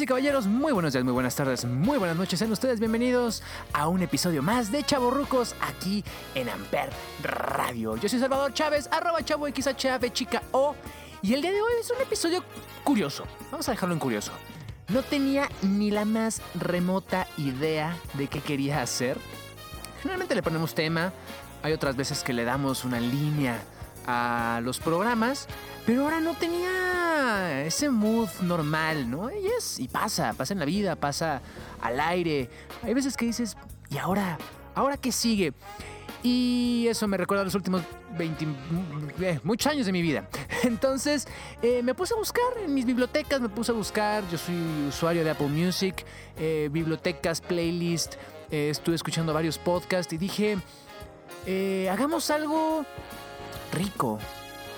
Y caballeros, muy buenos días, muy buenas tardes, muy buenas noches. Sean ustedes bienvenidos a un episodio más de Chavorrucos aquí en Amper Radio. Yo soy Salvador Chávez, arroba chavo XHF chica O. Y el día de hoy es un episodio curioso. Vamos a dejarlo en curioso. No tenía ni la más remota idea de qué quería hacer. Generalmente le ponemos tema. Hay otras veces que le damos una línea a los programas. Pero ahora no tenía ese mood normal, ¿no? Y es, y pasa, pasa en la vida, pasa al aire. Hay veces que dices, ¿y ahora? ¿Ahora qué sigue? Y eso me recuerda a los últimos 20, eh, muchos años de mi vida. Entonces eh, me puse a buscar en mis bibliotecas, me puse a buscar, yo soy usuario de Apple Music, eh, bibliotecas, playlist, estuve escuchando varios podcasts y dije, hagamos algo rico,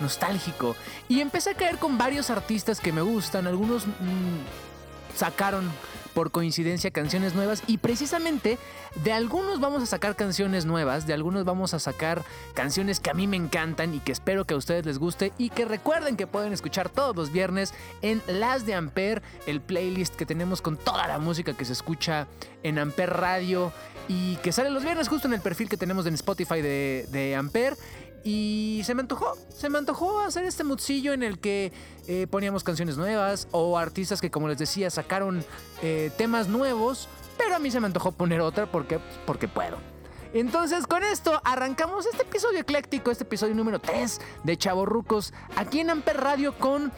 nostálgico. Y empecé a caer con varios artistas que me gustan. Algunos mm, sacaron por coincidencia canciones nuevas y precisamente de algunos vamos a sacar canciones nuevas, de algunos vamos a sacar canciones que a mí me encantan y que espero que a ustedes les guste y que recuerden que pueden escuchar todos los viernes en Las de Amper, el playlist que tenemos con toda la música que se escucha en Amper Radio y que sale los viernes justo en el perfil que tenemos en Spotify de, de. Y se me antojó, se me antojó hacer este moodcillo en el que eh, poníamos canciones nuevas o artistas que, como les decía, sacaron eh, temas nuevos, pero a mí se me antojó poner otra porque, porque puedo. Entonces, con esto arrancamos este episodio ecléctico, este episodio número 3 de Chavorrucos, aquí en Amper Radio con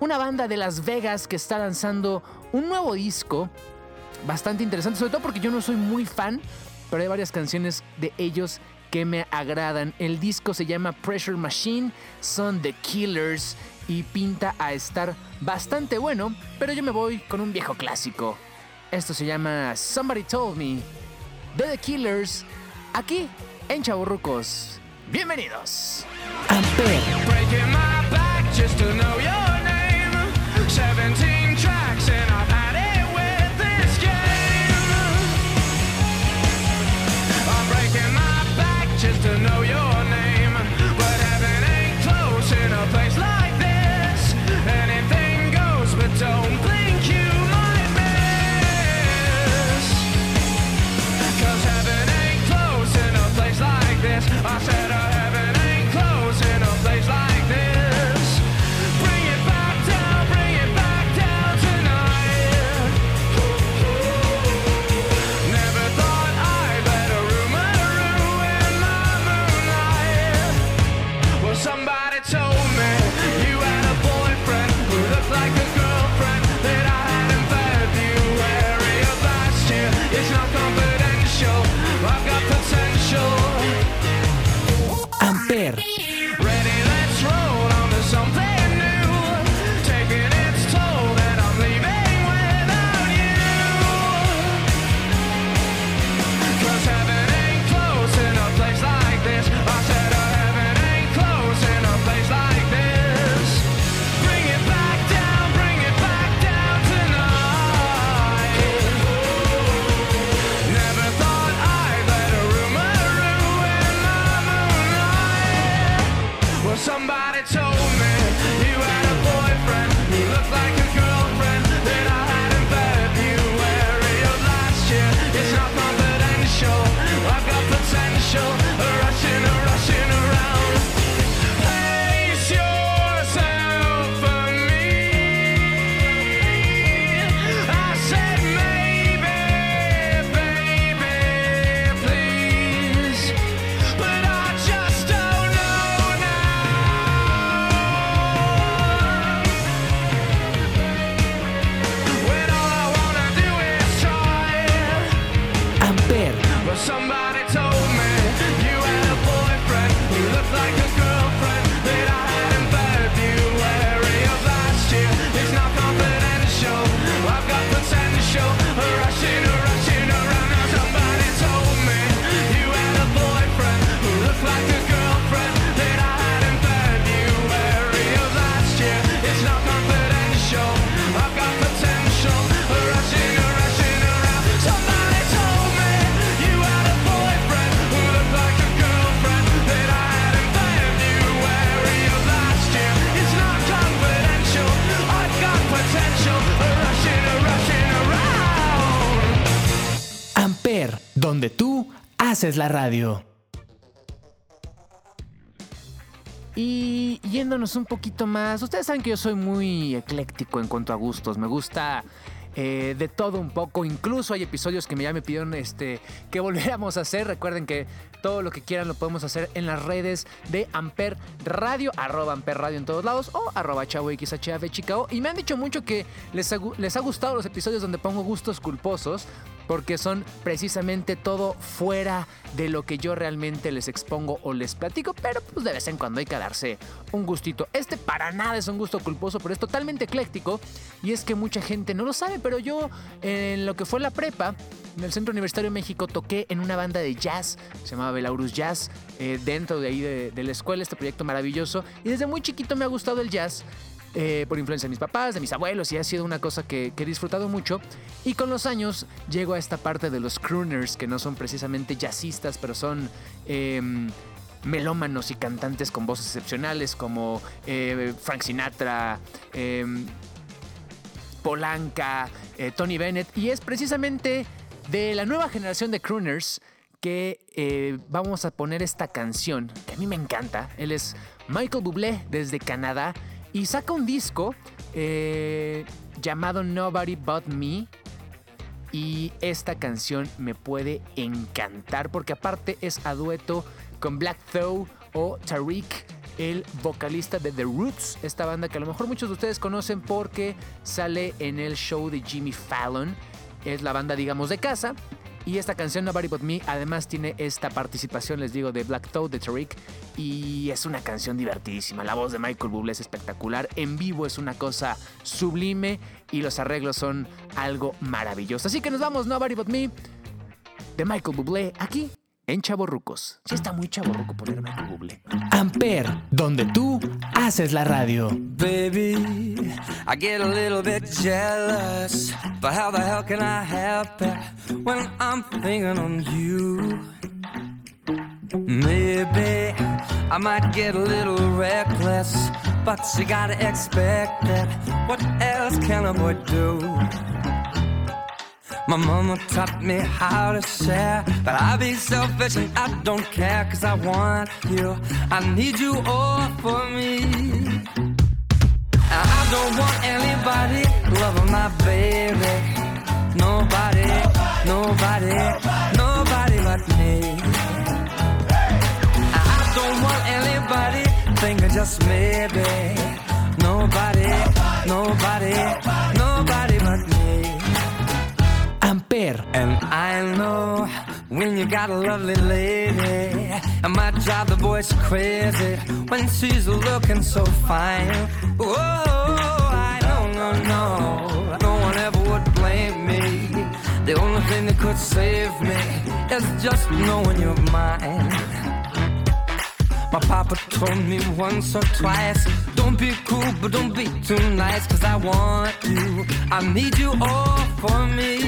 una banda de Las Vegas que está lanzando un nuevo disco bastante interesante, sobre todo porque yo no soy muy fan, pero hay varias canciones de ellos que me agradan. El disco se llama Pressure Machine, son The Killers y pinta a estar bastante bueno, pero yo me voy con un viejo clásico. Esto se llama Somebody Told Me de The Killers, aquí en Chaburrucos. Bienvenidos. Haces la radio. Y yéndonos un poquito más, ustedes saben que yo soy muy ecléctico en cuanto a gustos, me gusta eh, de todo un poco, incluso hay episodios que ya me pidieron este, que volviéramos a hacer, recuerden que todo lo que quieran lo podemos hacer en las redes de Amper Radio, arroba Amper Radio en todos lados o arroba chavo XHF Chicago. Y me han dicho mucho que les les ha gustado los episodios donde pongo gustos culposos porque son precisamente todo fuera de lo que yo realmente les expongo o les platico, pero pues de vez en cuando hay que darse un gustito. Este para nada es un gusto culposo, pero es totalmente ecléctico y es que mucha gente no lo sabe, pero yo en lo que fue la prepa, en el Centro Universitario de México, toqué en una banda de jazz, se llamaba Belaurus Jazz, eh, dentro de ahí de, de la escuela, este proyecto maravilloso, y desde muy chiquito me ha gustado el jazz. Eh, por influencia de mis papás, de mis abuelos, y ha sido una cosa que, he disfrutado mucho. Y con los años llego a esta parte de los crooners, que no son precisamente jazzistas, pero son eh, melómanos y cantantes con voces excepcionales, como eh, Frank Sinatra, Polanca, eh, Tony Bennett. Y es precisamente de la nueva generación de crooners que vamos a poner esta canción, que a mí me encanta. Él es Michael Bublé desde Canadá y saca un disco eh, llamado Nobody But Me. Y esta canción me puede encantar porque aparte es a dueto con Black Though o Tariq, el vocalista de The Roots, esta banda que a lo mejor muchos de ustedes conocen porque sale en el show de Jimmy Fallon. Es la banda, digamos, de casa. Y esta canción Nobody But Me además tiene esta participación, les digo, de Black Toad, de Tariq. Y es una canción divertidísima. La voz de Michael Bublé es espectacular. En vivo es una cosa sublime. Y los arreglos son algo maravilloso. Así que nos vamos, Nobody But Me, de Michael Bublé, aquí en Chaborrucos. Sí está muy chaborruco poner Michael Bublé. Amper, donde tú haces la radio. Baby, I get a little bit jealous, but how the hell can I help it when I'm thinking on you? Maybe I might get a little reckless, but you gotta expect it. What else can a boy do? My mama taught me how to share, but I be selfish and I don't care, cause I want you. I need you all for me. I don't want anybody loving my baby. Nobody, nobody, nobody but me. I don't want anybody thinking just maybe. Nobody, nobody, nobody but me. And I know when you got a lovely lady, it might drive the boys crazy when she's looking so fine. Oh, I don't know, no, no, no one ever would blame me. The only thing that could save me is just knowing you're mine. My papa told me once or twice Don't be cool, but don't be too nice Cause I want you, I need you all for me.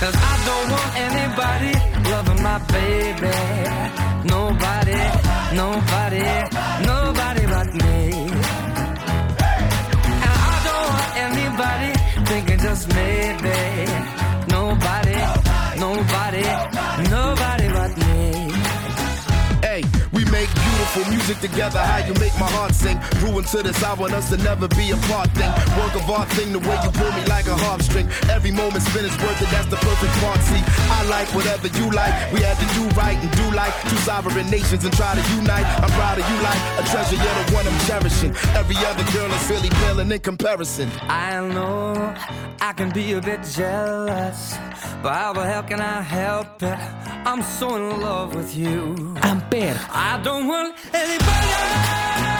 Cause I don't want anybody loving my baby. Nobody, nobody, nobody but me. And I don't want anybody thinking just maybe make beautiful music together. How you make my heart sing. Grew into this, I want us to never be apart thing. Work of art thing, the way you pull me like a harp string. Every moment spent is worth it, that's the perfect part. See, I like whatever you like. We had to do right and do like two sovereign nations and try to unite. I'm proud of you like a treasure, you're the one I'm cherishing. Every other girl is really paling in comparison. I know I can be a bit jealous, but how the hell can I help it? I'm so in love with you. Amper. I don't want Ele brilha!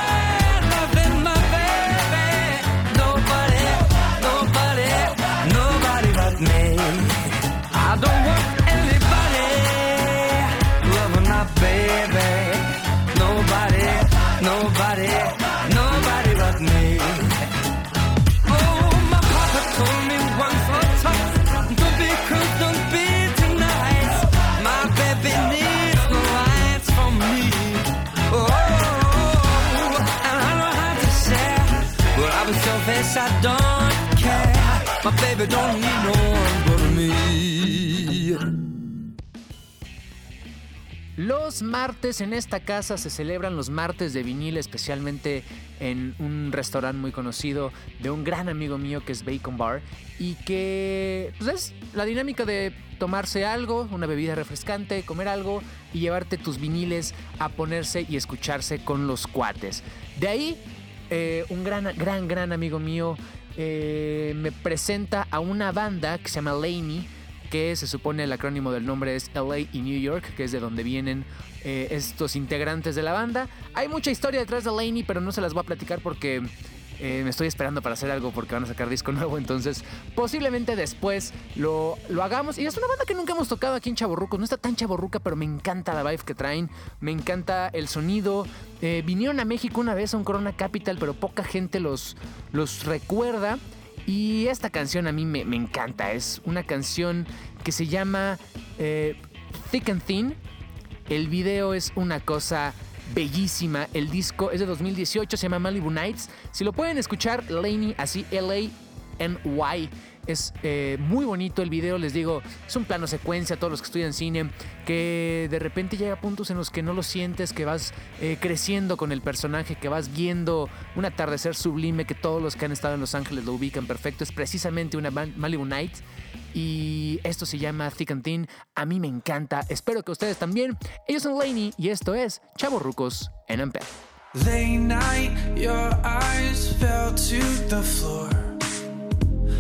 Los martes en esta casa se celebran los martes de vinil, especialmente en un restaurante muy conocido de un gran amigo mío que es Bacon Bar y que pues, es la dinámica de tomarse algo, una bebida refrescante, comer algo y llevarte tus viniles a ponerse y escucharse con los cuates. De ahí, eh, un gran, gran, gran amigo mío eh, me presenta a una banda que se llama Laney que se supone el acrónimo del nombre es LA y New York, que es de donde vienen eh, estos integrantes de la banda. Hay mucha historia detrás de Laney, pero no se las voy a platicar porque eh, me estoy esperando para hacer algo porque van a sacar disco nuevo, entonces posiblemente después lo, lo hagamos. Y es una banda que nunca hemos tocado aquí en Chaborrucos, no está tan chaborruca, pero me encanta la vibe que traen, me encanta el sonido. Eh, vinieron a México una vez a un Corona Capital, pero poca gente los, los recuerda. Y esta canción a mí me, me encanta. Es una canción que se llama eh, Thick and Thin. El video es una cosa bellísima. El disco es de 2018, se llama Malibu Nights. Si lo pueden escuchar, Laney, así L-A-N-Y. Es eh, muy bonito el video, les digo, es un plano secuencia, todos los que estudian cine, que de repente llega a puntos en los que no lo sientes, que vas eh, creciendo con el personaje, que vas viendo un atardecer sublime, que todos los que han estado en Los Ángeles lo ubican perfecto, es precisamente una Mal- Malibu Night. Y esto se llama Thick and Thin. A mí me encanta. Espero que ustedes también. Ellos son Laney y esto es Chavos Rucos en Ampere. Late night, your eyes fell to the floor.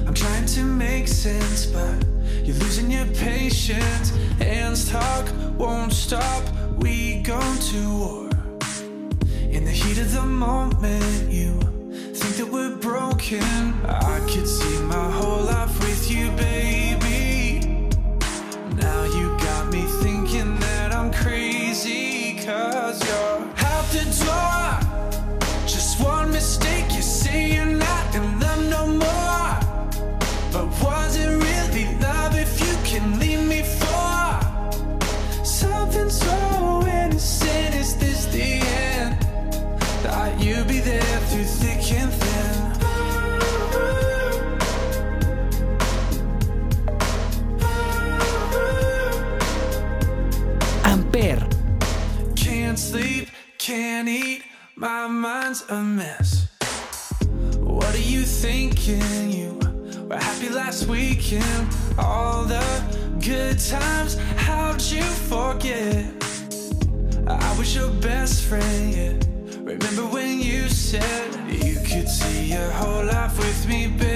I'm trying to make sense, but you're losing your patience. Hands talk, won't stop. We go to war. In the heat of the moment, you think that we're broken. I could see my whole life with you, baby. Last weekend, all the good times. How'd you forget? I was your best friend, yeah. Remember when you said you could see your whole life with me, baby?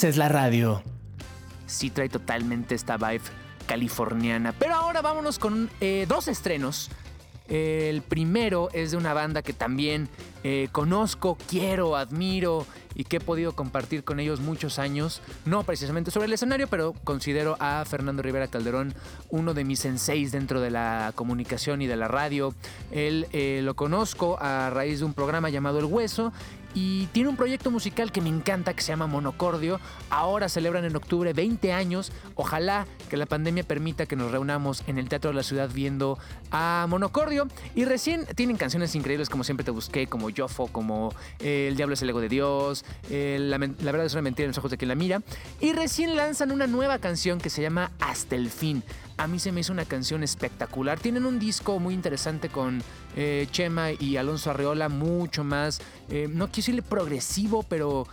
Haces la radio. sí trae totalmente esta vibe californiana. Pero ahora vámonos con eh, dos estrenos. El primero es de una banda que también eh, conozco, quiero, admiro y que he podido compartir con ellos muchos años. No precisamente sobre el escenario, pero considero a Fernando Rivera Calderón uno de mis senseis dentro de la comunicación y de la radio. Él eh, lo conozco a raíz de un programa llamado El Hueso y tiene un proyecto musical que me encanta que se llama Monocordio. Ahora celebran en octubre 20 años. Ojalá que la pandemia permita que nos reunamos en el Teatro de la Ciudad viendo a Monocordio. Y recién tienen canciones increíbles como siempre te busqué, como Yofo, como eh, El Diablo es el ego de Dios, eh, la, la verdad es una mentira en los ojos de quien la mira. Y recién lanzan una nueva canción que se llama Hasta el fin. A mí se me hizo una canción espectacular. Tienen un disco muy interesante con eh, Chema y Alonso Arreola, mucho más, eh, no quiero decirle progresivo, pero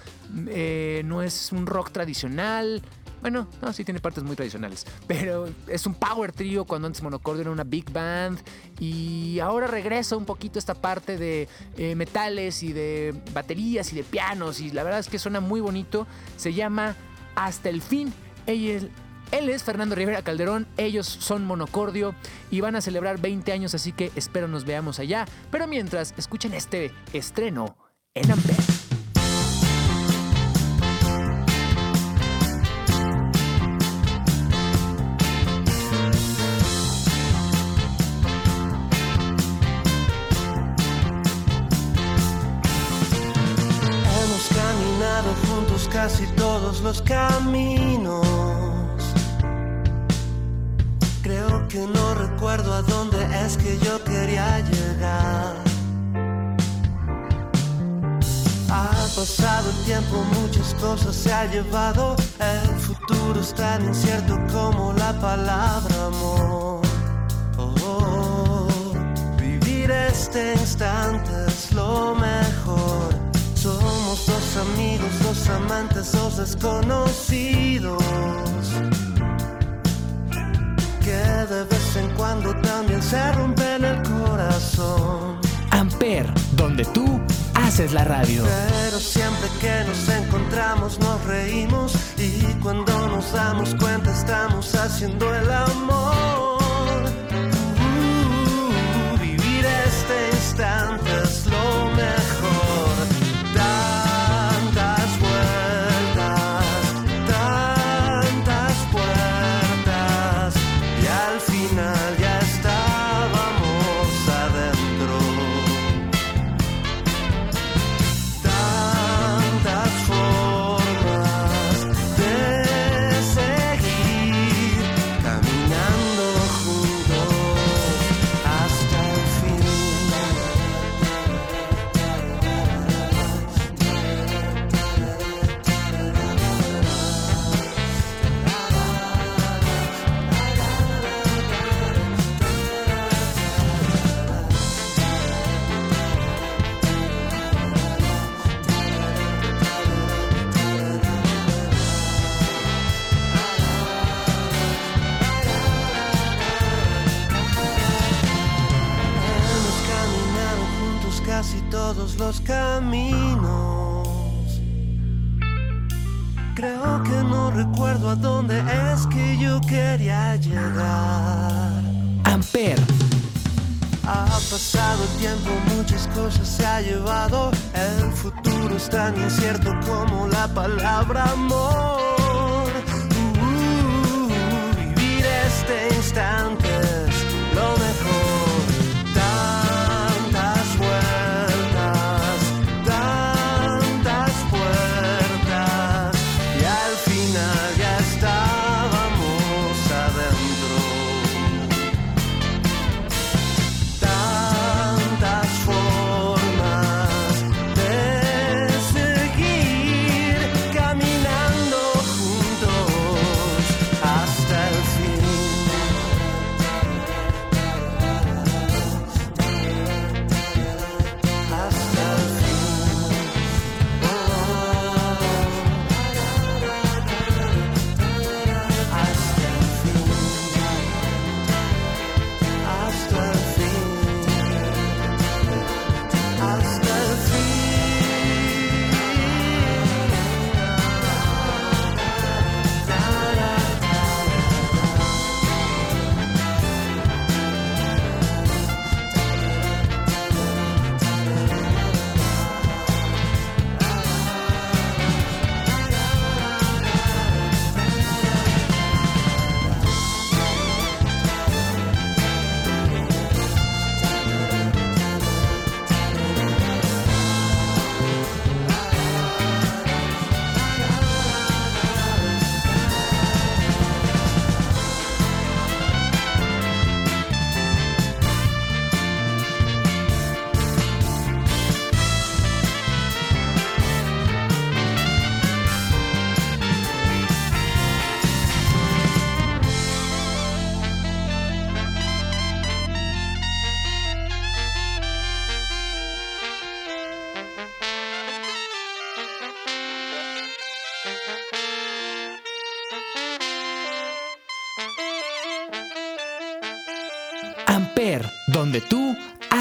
eh, no es un rock tradicional. Bueno, no, sí tiene partes muy tradicionales. Pero es un power trio cuando antes Monocordio era una big band. Y ahora regresa un poquito esta parte de metales y de baterías y de pianos. Y la verdad es que suena muy bonito. Se llama Hasta el fin. Ella él es Fernando Rivera Calderón, ellos son Monocordio y van a celebrar 20 años, así que espero nos veamos allá. Pero mientras, escuchen este estreno en Amper. Hemos caminado juntos casi todos los caminos. Que no recuerdo a dónde es que yo quería llegar. Ha pasado el tiempo, muchas cosas se ha llevado. El futuro es tan incierto como la palabra amor. Oh, vivir este instante es lo mejor. Somos dos amigos, dos amantes, dos desconocidos. De vez en cuando también se rompen el corazón. Amper, donde tú haces la radio. Pero siempre que nos encontramos nos reímos y cuando nos damos cuenta estamos haciendo el amor. Uh, vivir este instante es lo mejor.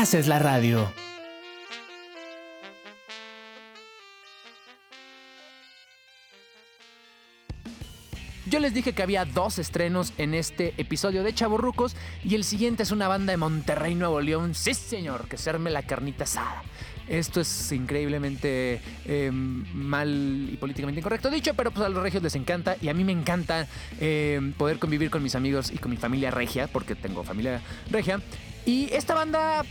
Haces la radio. Yo les dije que había dos estrenos en este episodio de Chavorrucos y el siguiente es una banda de Monterrey, Nuevo León. Sí, señor, que se arme la carnita asada. Esto es increíblemente eh, mal y políticamente incorrecto dicho, pero pues a los regios les encanta y a mí me encanta eh, poder convivir con mis amigos y con mi familia regia, porque tengo familia regia. Y esta banda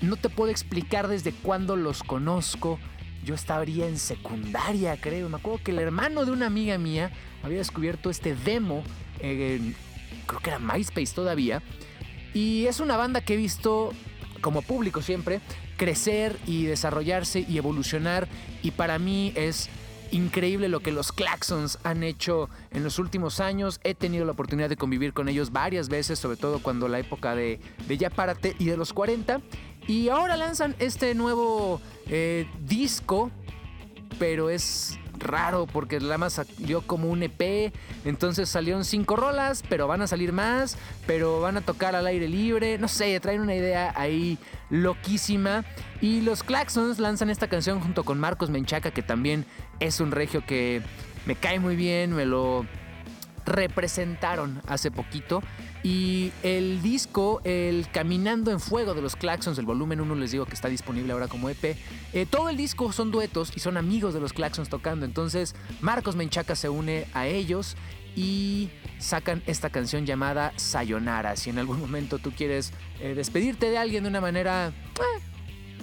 no te puedo explicar desde cuándo los conozco. Yo estaría en secundaria, creo. Me acuerdo que el hermano de una amiga mía había descubierto este demo, creo que era MySpace todavía. Y es una banda que he visto, como público siempre, crecer y desarrollarse y evolucionar. Y para mí es increíble lo que los Claxons han hecho en los últimos años. He tenido la oportunidad de convivir con ellos varias veces, sobre todo cuando la época de, de Ya Párate y de los 40. Y ahora lanzan este nuevo eh, disco pero es raro porque la más salió como un EP, entonces salieron cinco rolas, pero van a salir más, pero van a tocar al aire libre, no sé, traen una idea ahí loquísima. Y los Claxons lanzan esta canción junto con Marcos Menchaca, que también es un regio que me cae muy bien, me lo representaron hace poquito. Y el disco, el Caminando en Fuego de los Claxons, el volumen 1 les digo que está disponible ahora como EP. eh, todo el disco son duetos y son amigos de los Claxons tocando. Entonces Marcos Menchaca se une a ellos y sacan esta canción llamada Sayonara. Si en algún momento tú quieres eh, despedirte de alguien de una manera eh,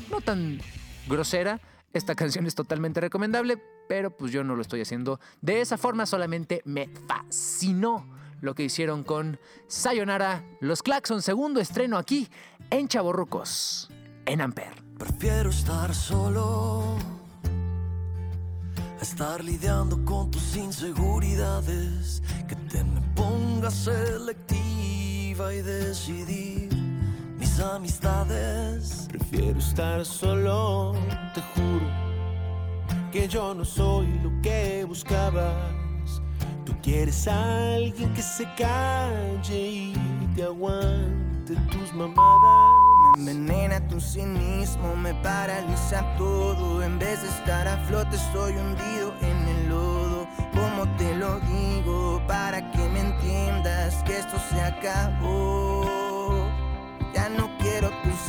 no tan grosera, esta canción es totalmente recomendable, pero pues yo no lo estoy haciendo de esa forma, solamente me fascinó lo que hicieron con Sayonara, los Claxon, segundo estreno aquí en Chaborrucos, en Amper. Prefiero estar solo estar lidiando con tus inseguridades. Que te me pongas selectiva y decidir mis amistades. Prefiero estar solo, te juro que yo no soy lo que buscabas. Quieres a alguien que se calle y te aguante tus mamadas. Me envenena tu cinismo, me paraliza todo. En vez de estar a flote, estoy hundido en el lodo. Como te lo digo, para que me entiendas que esto se acabó. Ya no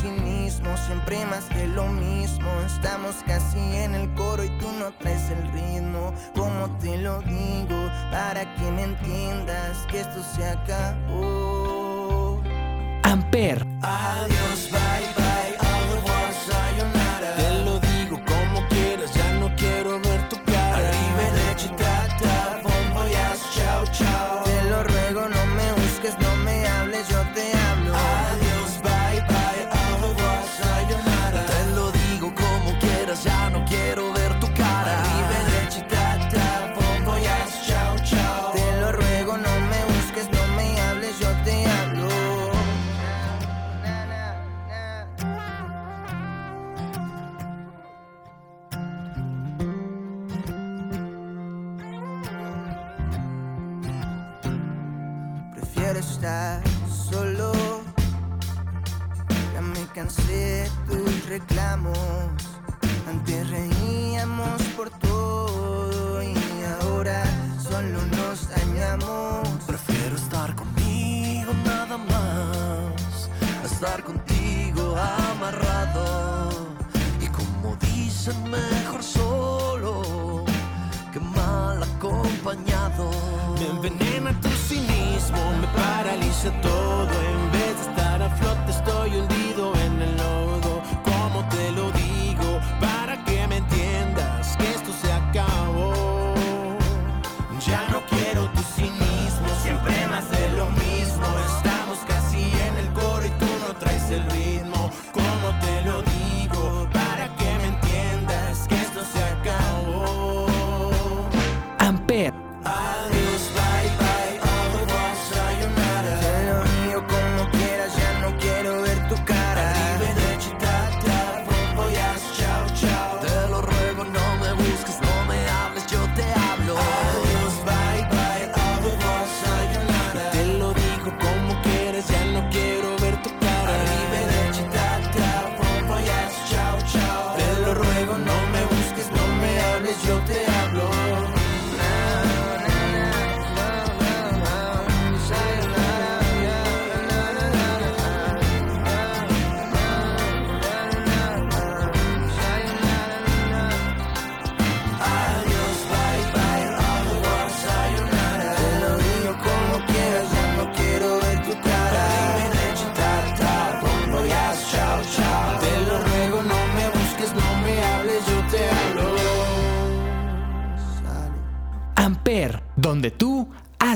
cinismo, siempre más que lo mismo. Estamos casi en el coro y tú no traes el ritmo. Como te lo digo, para que me entiendas que esto se acabó. Amper, Adiós, bye bye, reclamos. Antes reíamos por todo y ahora solo nos dañamos. Prefiero estar conmigo nada más, a estar contigo amarrado. Y como dicen, mejor solo que mal acompañado. Me envenena tu cinismo, me paraliza todo. En vez de estar a flote, estoy hundido en te lo digo,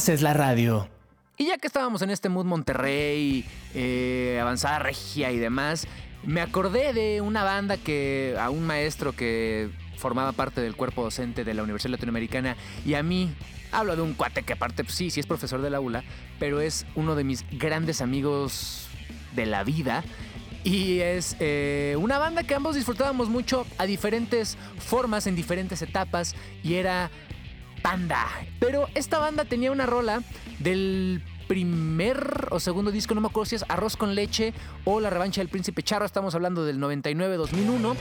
haces la radio. Y ya que estábamos en este mood Monterrey, eh, avanzada regia y demás, me acordé de una banda que a un maestro que formaba parte del cuerpo docente de la Universidad Latinoamericana y a mí hablo de un cuate que aparte pues, sí, sí es profesor del aula, pero es uno de mis grandes amigos de la vida. Y es eh, una banda que ambos disfrutábamos mucho a diferentes formas, en diferentes etapas, y era Panda. Pero esta banda tenía una rola del primer o segundo disco, no me acuerdo si es Arroz con leche o La revancha del príncipe Charro, estamos hablando del 99-2001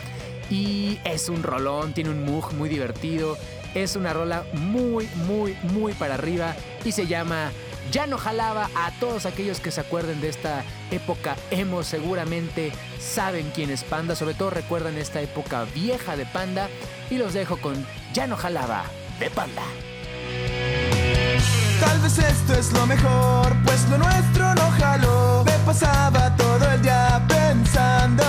y es un rolón, tiene un mug muy divertido, es una rola muy, muy, muy para arriba y se llama Ya no jalaba a todos aquellos que se acuerden de esta época emo seguramente saben quién es Panda, sobre todo recuerdan esta época vieja de Panda y los dejo con Ya no jalaba de Panda. Tal vez esto es lo mejor, pues lo nuestro no jaló. Me pasaba todo el día pensando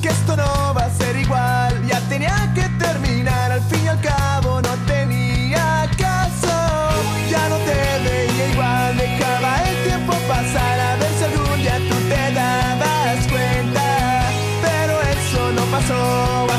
que esto no va a ser igual. Ya tenía que terminar, al fin y al cabo no tenía caso. Ya no te veía igual, dejaba el tiempo pasar a ver si algún día tú te dabas cuenta. Pero eso no pasó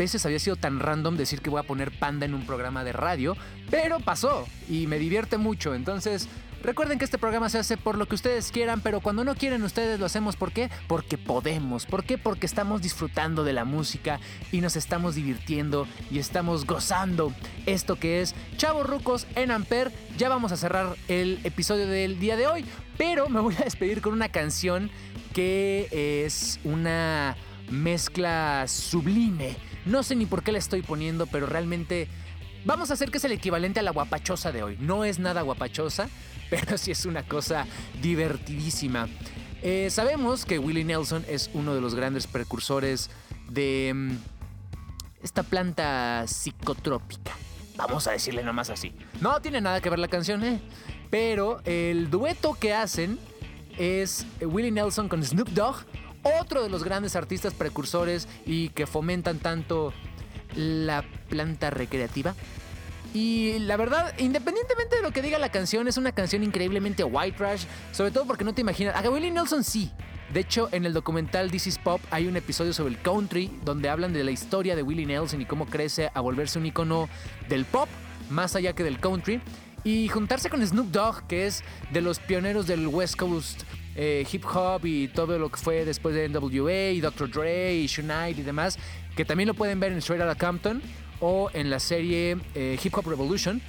veces había sido tan random decir que voy a poner panda en un programa de radio, pero pasó y me divierte mucho. Entonces, recuerden que este programa se hace por lo que ustedes quieran, pero cuando no quieren ustedes lo hacemos ¿por qué? Porque podemos. ¿Por qué? Porque estamos disfrutando de la música y nos estamos divirtiendo y estamos gozando esto que es Chavos Rucos en Amper. Ya vamos a cerrar el episodio del día de hoy, pero me voy a despedir con una canción que es una mezcla sublime. No sé ni por qué la estoy poniendo, pero realmente vamos a hacer que es el equivalente a la guapachosa de hoy. No es nada guapachosa, pero sí es una cosa divertidísima. Eh, sabemos que Willie Nelson es uno de los grandes precursores de mm, esta planta psicotrópica. Vamos a decirle nomás así. No tiene nada que ver la canción, ¿eh? Pero el dueto que hacen es Willie Nelson con Snoop Dogg, otro de los grandes artistas precursores y que fomentan tanto la planta recreativa. Y la verdad, independientemente de lo que diga la canción, es una canción increíblemente white trash, sobre todo porque no te imaginas. A Willie Nelson sí. De hecho, en el documental This is Pop hay un episodio sobre el country donde hablan de la historia de Willie Nelson y cómo crece a volverse un icono del pop, más allá que del country. y juntarse con Snoop Dogg, que es de los pioneros del West Coast eh, hip hop y todo lo que fue después de NWA y Dr. Dre y Knight y demás, que también lo pueden ver en Straight Outta Compton o en la serie eh, Hip Hop Revolution.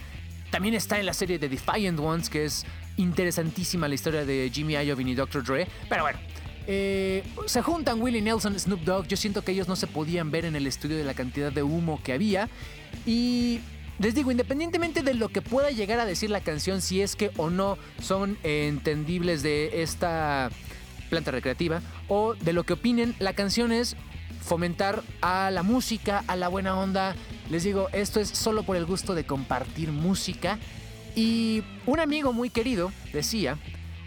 También está en la serie de Defiant Ones, que es interesantísima la historia de Jimmy Iovine y Dr. Dre. Pero bueno, eh, se juntan Willie Nelson, Snoop Dogg. Yo siento que ellos no se podían ver en el estudio de la cantidad de humo que había. Y les digo, independientemente de lo que pueda llegar a decir la canción, si es que o no son entendibles de esta planta recreativa, o de lo que opinen, la canción es fomentar a la música, a la buena onda. Les digo, esto es solo por el gusto de compartir música. Y un amigo muy querido decía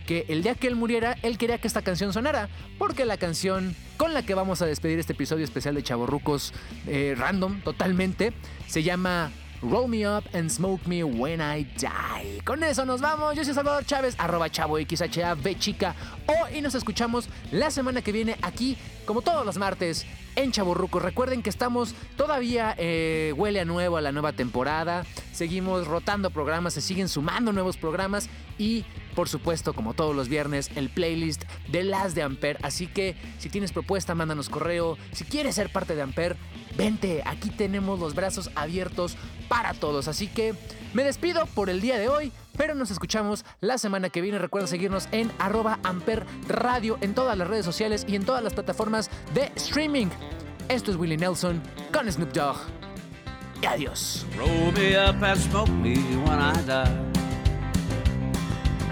que el día que él muriera, él quería que esta canción sonara, porque la canción con la que vamos a despedir este episodio especial de Chavorrucos eh, random totalmente se llama Roll Me Up and Smoke Me When I Die. Con eso nos vamos. Yo soy Salvador Chávez, arroba chavo XHAV chica. O y nos escuchamos la semana que viene aquí, como todos los martes, en Chaborrucos. Recuerden que estamos todavía eh, huele a nuevo a la nueva temporada. Seguimos rotando programas, se siguen sumando nuevos programas y por supuesto, como todos los viernes, el playlist de las de Amper. Así que si tienes propuesta, mándanos correo. Si quieres ser parte de Amper, vente. Aquí tenemos los brazos abiertos para todos. Así que me despido por el día de hoy, pero nos escuchamos la semana que viene. Recuerda seguirnos en arroba Amper Radio en todas las redes sociales y en todas las plataformas de streaming. Esto es Willie Nelson con Snoop Dogg. Y adiós.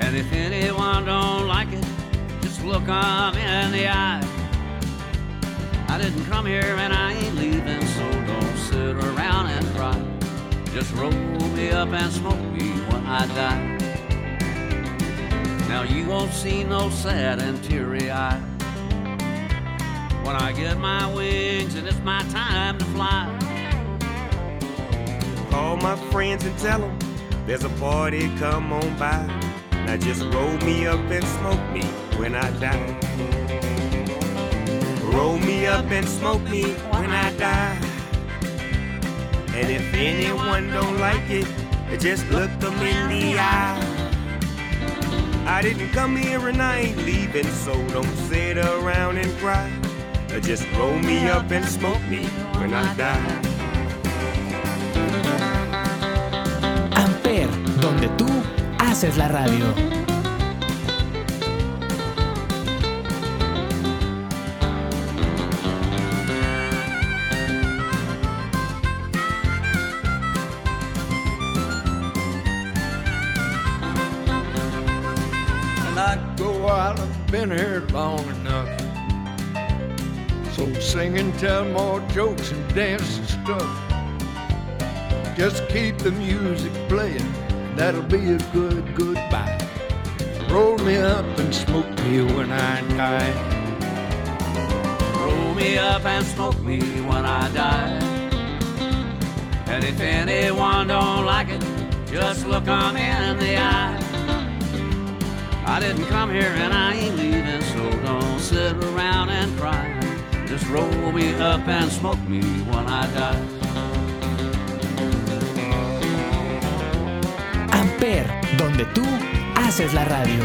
And if anyone don't like it, just look 'em in the eye. I didn't come here and I ain't leaving, so don't sit around and cry. Just roll me up and smoke me when I die. Now you won't see no sad and teary eye. When I get my wings and it's my time to fly. Call my friends and tell them there's a party, come on by. Now just roll me up and smoke me when I die. Roll me up and smoke me when I die. And if anyone don't like it, just look them in the eye. I didn't come here and I ain't leaving, so don't sit around and cry. Just roll me up and smoke me when I die. Amper, donde haces la radio. Been here long enough. So sing and tell more jokes and dance and stuff. Just keep the music playing, that'll be a good goodbye. Roll me up and smoke me when I die. Roll me up and smoke me when I die. And if anyone don't like it, just look 'em in the eye. I didn't come here and I ain't leaving, so don't sit around and cry. Just roll me up and smoke me when I die. Amper, donde tú haces la radio.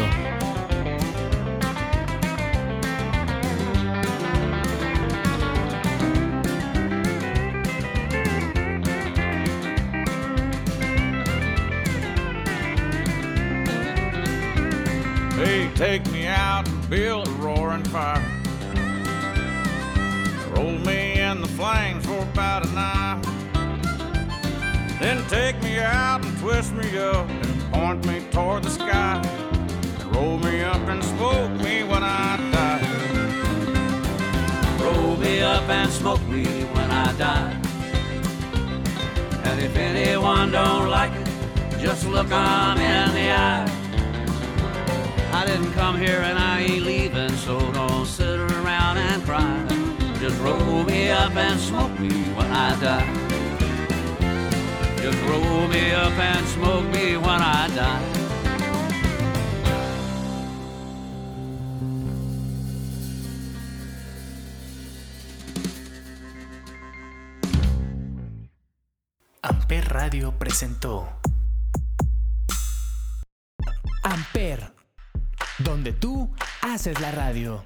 Hey, take me out and build a roaring fire. Roll me in the flames for about an hour. Then take me out and twist me up and point me toward the sky. And roll me up and smoke me when I die. Roll me up and smoke me when I die. And if anyone don't like it, just look 'em in the eye. I didn't come here and I ain't leaving, so don't sit around and cry. Just roll me up and smoke me when I die. Me up and smoke me when I die. Amper Radio presentó Amper, donde tú haces la radio.